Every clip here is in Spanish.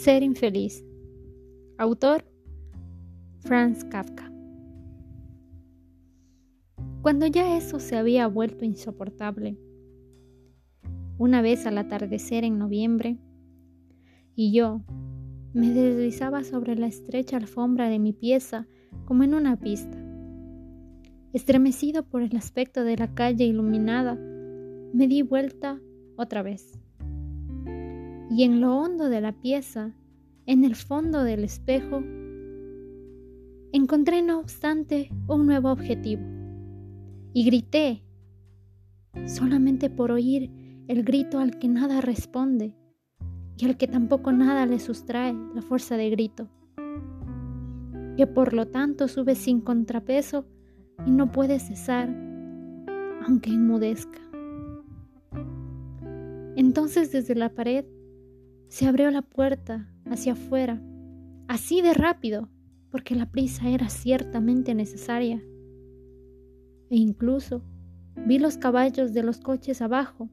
Ser infeliz. Autor Franz Kafka. Cuando ya eso se había vuelto insoportable, una vez al atardecer en noviembre, y yo me deslizaba sobre la estrecha alfombra de mi pieza como en una pista. Estremecido por el aspecto de la calle iluminada, me di vuelta otra vez y en lo hondo de la pieza, en el fondo del espejo, encontré no obstante un nuevo objetivo y grité, solamente por oír el grito al que nada responde y al que tampoco nada le sustrae la fuerza de grito, que por lo tanto sube sin contrapeso y no puede cesar, aunque enmudezca. Entonces desde la pared se abrió la puerta hacia afuera, así de rápido, porque la prisa era ciertamente necesaria. E incluso vi los caballos de los coches abajo,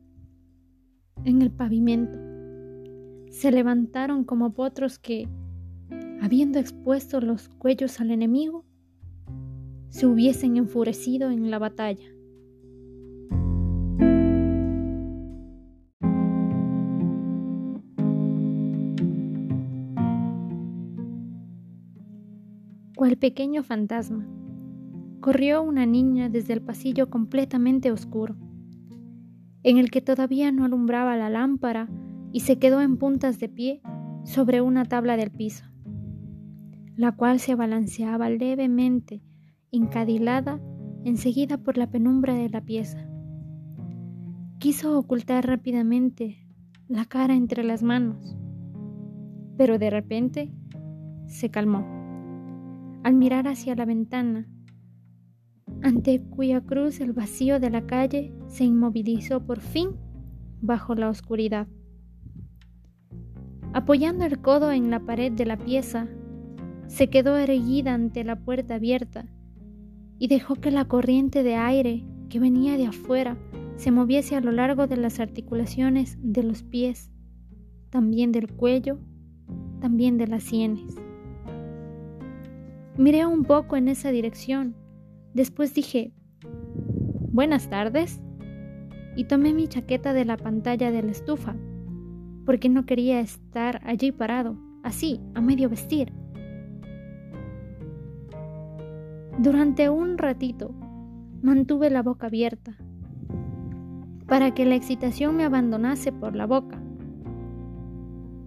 en el pavimento. Se levantaron como potros que, habiendo expuesto los cuellos al enemigo, se hubiesen enfurecido en la batalla. Cual pequeño fantasma. Corrió una niña desde el pasillo completamente oscuro, en el que todavía no alumbraba la lámpara, y se quedó en puntas de pie sobre una tabla del piso, la cual se balanceaba levemente, encadilada enseguida por la penumbra de la pieza. Quiso ocultar rápidamente la cara entre las manos, pero de repente se calmó al mirar hacia la ventana, ante cuya cruz el vacío de la calle se inmovilizó por fin bajo la oscuridad. Apoyando el codo en la pared de la pieza, se quedó erguida ante la puerta abierta y dejó que la corriente de aire que venía de afuera se moviese a lo largo de las articulaciones de los pies, también del cuello, también de las sienes. Miré un poco en esa dirección. Después dije, buenas tardes. Y tomé mi chaqueta de la pantalla de la estufa, porque no quería estar allí parado, así, a medio vestir. Durante un ratito mantuve la boca abierta, para que la excitación me abandonase por la boca.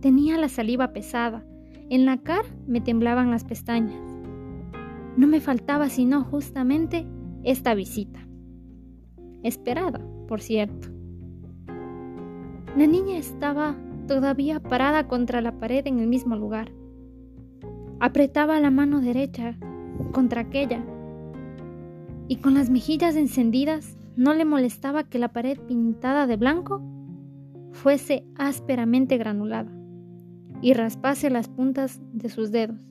Tenía la saliva pesada, en la cara me temblaban las pestañas. No me faltaba sino justamente esta visita. Esperada, por cierto. La niña estaba todavía parada contra la pared en el mismo lugar. Apretaba la mano derecha contra aquella y con las mejillas encendidas no le molestaba que la pared pintada de blanco fuese ásperamente granulada y raspase las puntas de sus dedos.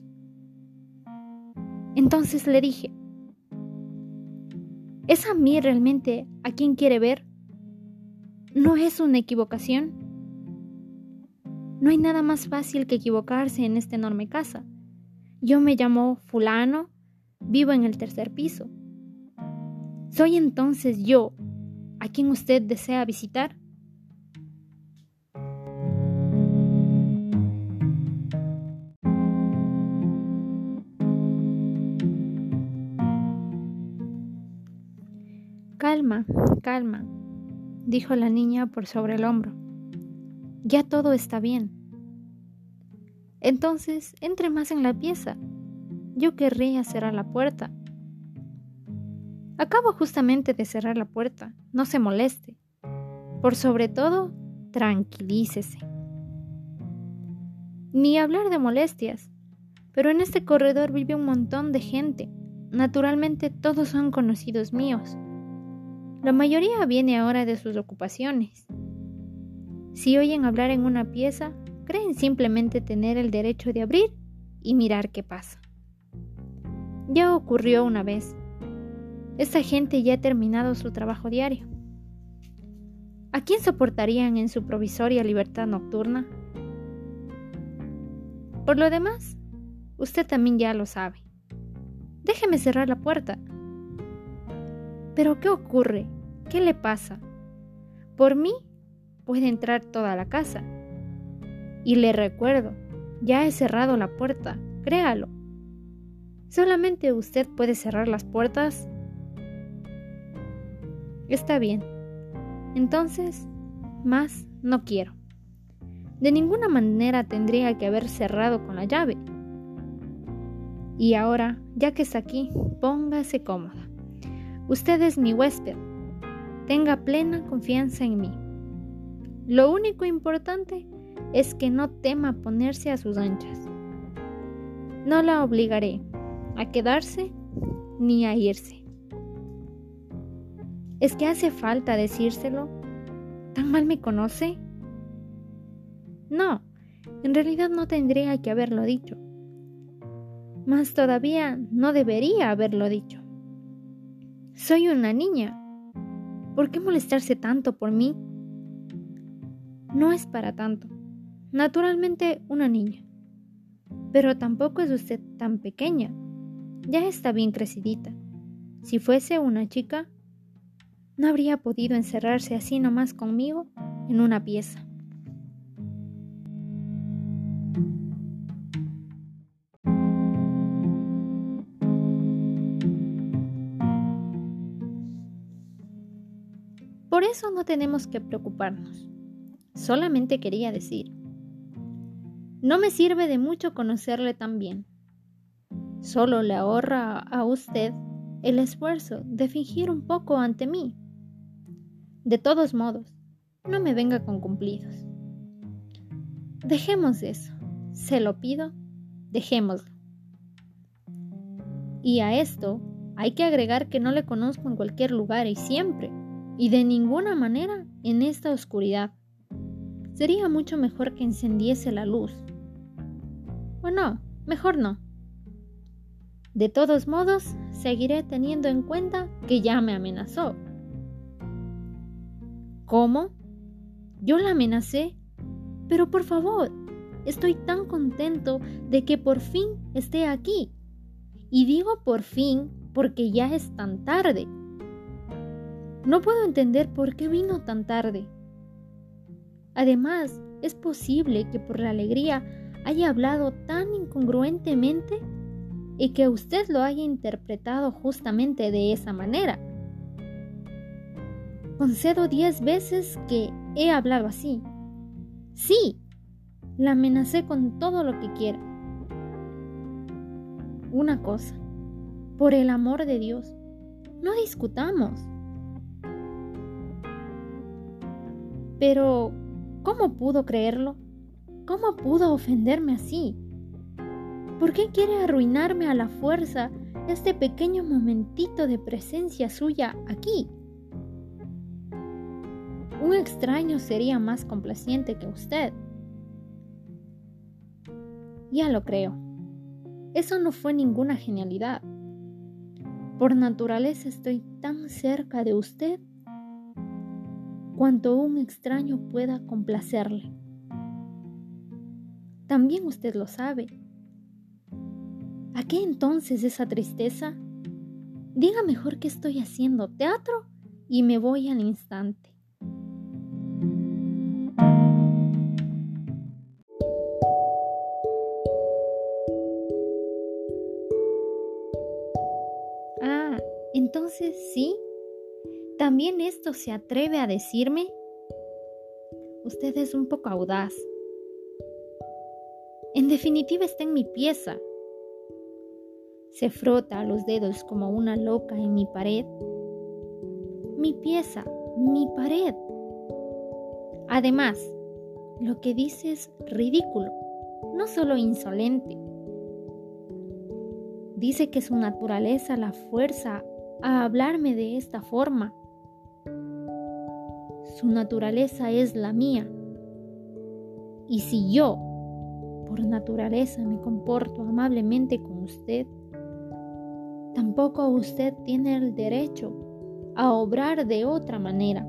Entonces le dije, ¿es a mí realmente a quien quiere ver? ¿No es una equivocación? No hay nada más fácil que equivocarse en esta enorme casa. Yo me llamo fulano, vivo en el tercer piso. ¿Soy entonces yo a quien usted desea visitar? Calma, dijo la niña por sobre el hombro. Ya todo está bien. Entonces, entre más en la pieza. Yo querría cerrar la puerta. Acabo justamente de cerrar la puerta. No se moleste. Por sobre todo, tranquilícese. Ni hablar de molestias. Pero en este corredor vive un montón de gente. Naturalmente todos son conocidos míos. La mayoría viene ahora de sus ocupaciones. Si oyen hablar en una pieza, creen simplemente tener el derecho de abrir y mirar qué pasa. Ya ocurrió una vez. Esta gente ya ha terminado su trabajo diario. ¿A quién soportarían en su provisoria libertad nocturna? Por lo demás, usted también ya lo sabe. Déjeme cerrar la puerta. Pero ¿qué ocurre? ¿Qué le pasa? Por mí puede entrar toda la casa. Y le recuerdo, ya he cerrado la puerta, créalo. Solamente usted puede cerrar las puertas. Está bien. Entonces, más no quiero. De ninguna manera tendría que haber cerrado con la llave. Y ahora, ya que está aquí, póngase cómoda. Usted es mi huésped. Tenga plena confianza en mí. Lo único importante es que no tema ponerse a sus anchas. No la obligaré a quedarse ni a irse. ¿Es que hace falta decírselo? ¿Tan mal me conoce? No, en realidad no tendría que haberlo dicho. Más todavía no debería haberlo dicho. Soy una niña. ¿Por qué molestarse tanto por mí? No es para tanto. Naturalmente una niña. Pero tampoco es usted tan pequeña. Ya está bien crecidita. Si fuese una chica, no habría podido encerrarse así nomás conmigo en una pieza. Por eso no tenemos que preocuparnos. Solamente quería decir, no me sirve de mucho conocerle tan bien. Solo le ahorra a usted el esfuerzo de fingir un poco ante mí. De todos modos, no me venga con cumplidos. Dejemos eso. Se lo pido, dejémoslo. Y a esto hay que agregar que no le conozco en cualquier lugar y siempre y de ninguna manera en esta oscuridad. Sería mucho mejor que encendiese la luz. O no, mejor no. De todos modos, seguiré teniendo en cuenta que ya me amenazó. ¿Cómo? Yo la amenacé. Pero por favor, estoy tan contento de que por fin esté aquí. Y digo por fin porque ya es tan tarde. No puedo entender por qué vino tan tarde. Además, es posible que por la alegría haya hablado tan incongruentemente y que usted lo haya interpretado justamente de esa manera. Concedo diez veces que he hablado así. Sí, la amenacé con todo lo que quiera. Una cosa, por el amor de Dios, no discutamos. Pero, ¿cómo pudo creerlo? ¿Cómo pudo ofenderme así? ¿Por qué quiere arruinarme a la fuerza este pequeño momentito de presencia suya aquí? Un extraño sería más complaciente que usted. Ya lo creo. Eso no fue ninguna genialidad. Por naturaleza estoy tan cerca de usted cuanto un extraño pueda complacerle. También usted lo sabe. ¿A qué entonces esa tristeza? Diga mejor que estoy haciendo teatro y me voy al instante. Ah, entonces sí, ¿También esto se atreve a decirme? Usted es un poco audaz. En definitiva está en mi pieza. Se frota los dedos como una loca en mi pared. Mi pieza, mi pared. Además, lo que dice es ridículo, no solo insolente. Dice que su naturaleza la fuerza a hablarme de esta forma su naturaleza es la mía. Y si yo, por naturaleza, me comporto amablemente con usted, tampoco usted tiene el derecho a obrar de otra manera.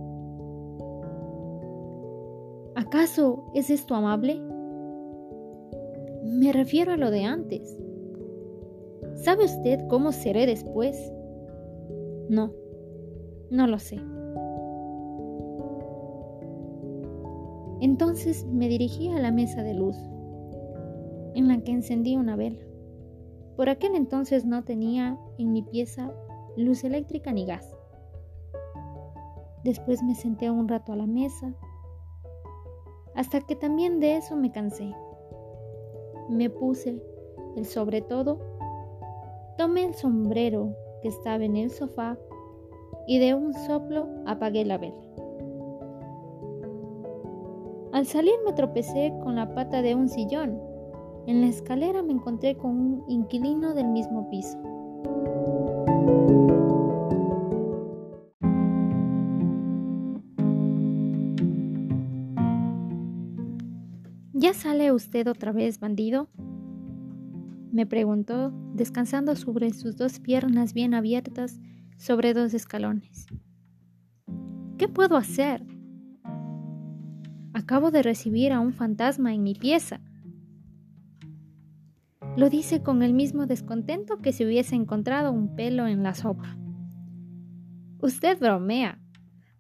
¿Acaso es esto amable? Me refiero a lo de antes. ¿Sabe usted cómo seré después? No, no lo sé. Entonces me dirigí a la mesa de luz, en la que encendí una vela. Por aquel entonces no tenía en mi pieza luz eléctrica ni gas. Después me senté un rato a la mesa, hasta que también de eso me cansé. Me puse el sobre todo, tomé el sombrero que estaba en el sofá y de un soplo apagué la vela. Al salir me tropecé con la pata de un sillón. En la escalera me encontré con un inquilino del mismo piso. ¿Ya sale usted otra vez, bandido? Me preguntó, descansando sobre sus dos piernas bien abiertas sobre dos escalones. ¿Qué puedo hacer? Acabo de recibir a un fantasma en mi pieza. Lo dice con el mismo descontento que si hubiese encontrado un pelo en la sopa. Usted bromea,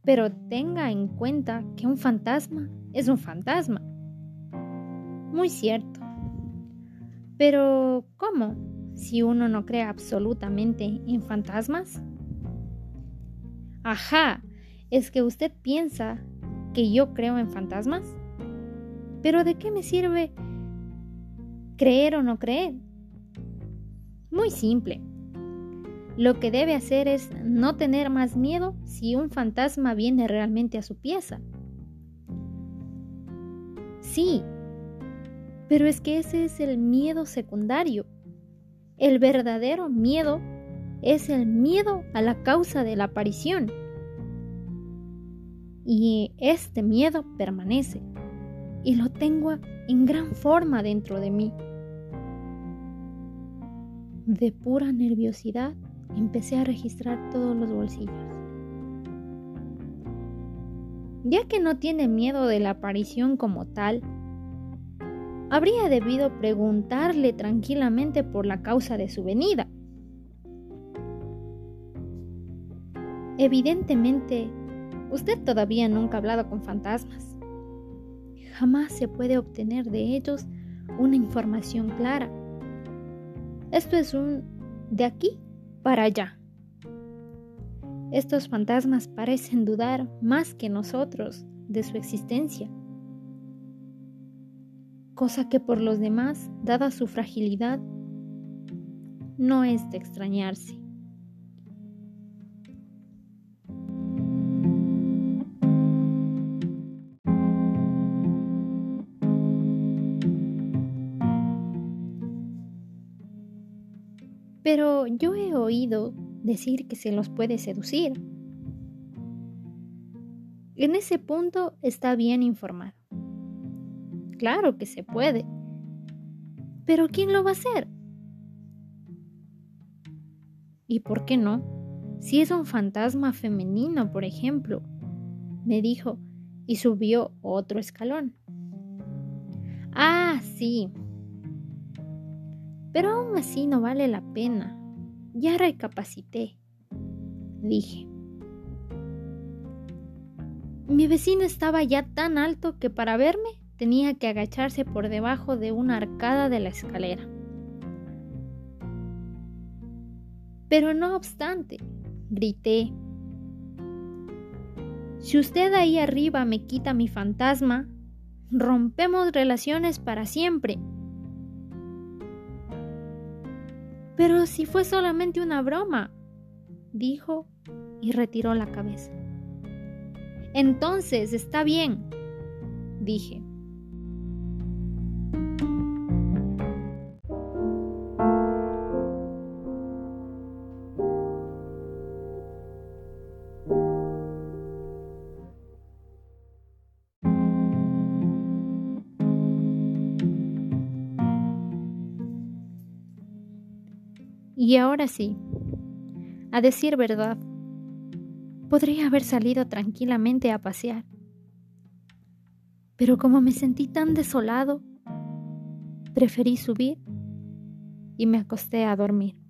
pero tenga en cuenta que un fantasma es un fantasma. Muy cierto. Pero, ¿cómo? Si uno no cree absolutamente en fantasmas. Ajá, es que usted piensa que yo creo en fantasmas. Pero ¿de qué me sirve creer o no creer? Muy simple. Lo que debe hacer es no tener más miedo si un fantasma viene realmente a su pieza. Sí, pero es que ese es el miedo secundario. El verdadero miedo es el miedo a la causa de la aparición. Y este miedo permanece y lo tengo en gran forma dentro de mí. De pura nerviosidad empecé a registrar todos los bolsillos. Ya que no tiene miedo de la aparición como tal, habría debido preguntarle tranquilamente por la causa de su venida. Evidentemente, usted todavía nunca ha hablado con fantasmas. Jamás se puede obtener de ellos una información clara. Esto es un de aquí para allá. Estos fantasmas parecen dudar más que nosotros de su existencia cosa que por los demás, dada su fragilidad, no es de extrañarse. Pero yo he oído decir que se los puede seducir. En ese punto está bien informado. Claro que se puede. Pero ¿quién lo va a hacer? ¿Y por qué no? Si es un fantasma femenino, por ejemplo, me dijo y subió otro escalón. Ah, sí. Pero aún así no vale la pena. Ya recapacité, dije. Mi vecino estaba ya tan alto que para verme tenía que agacharse por debajo de una arcada de la escalera. Pero no obstante, grité, si usted ahí arriba me quita mi fantasma, rompemos relaciones para siempre. Pero si fue solamente una broma, dijo y retiró la cabeza. Entonces está bien, dije. Y ahora sí, a decir verdad, podría haber salido tranquilamente a pasear. Pero como me sentí tan desolado, preferí subir y me acosté a dormir.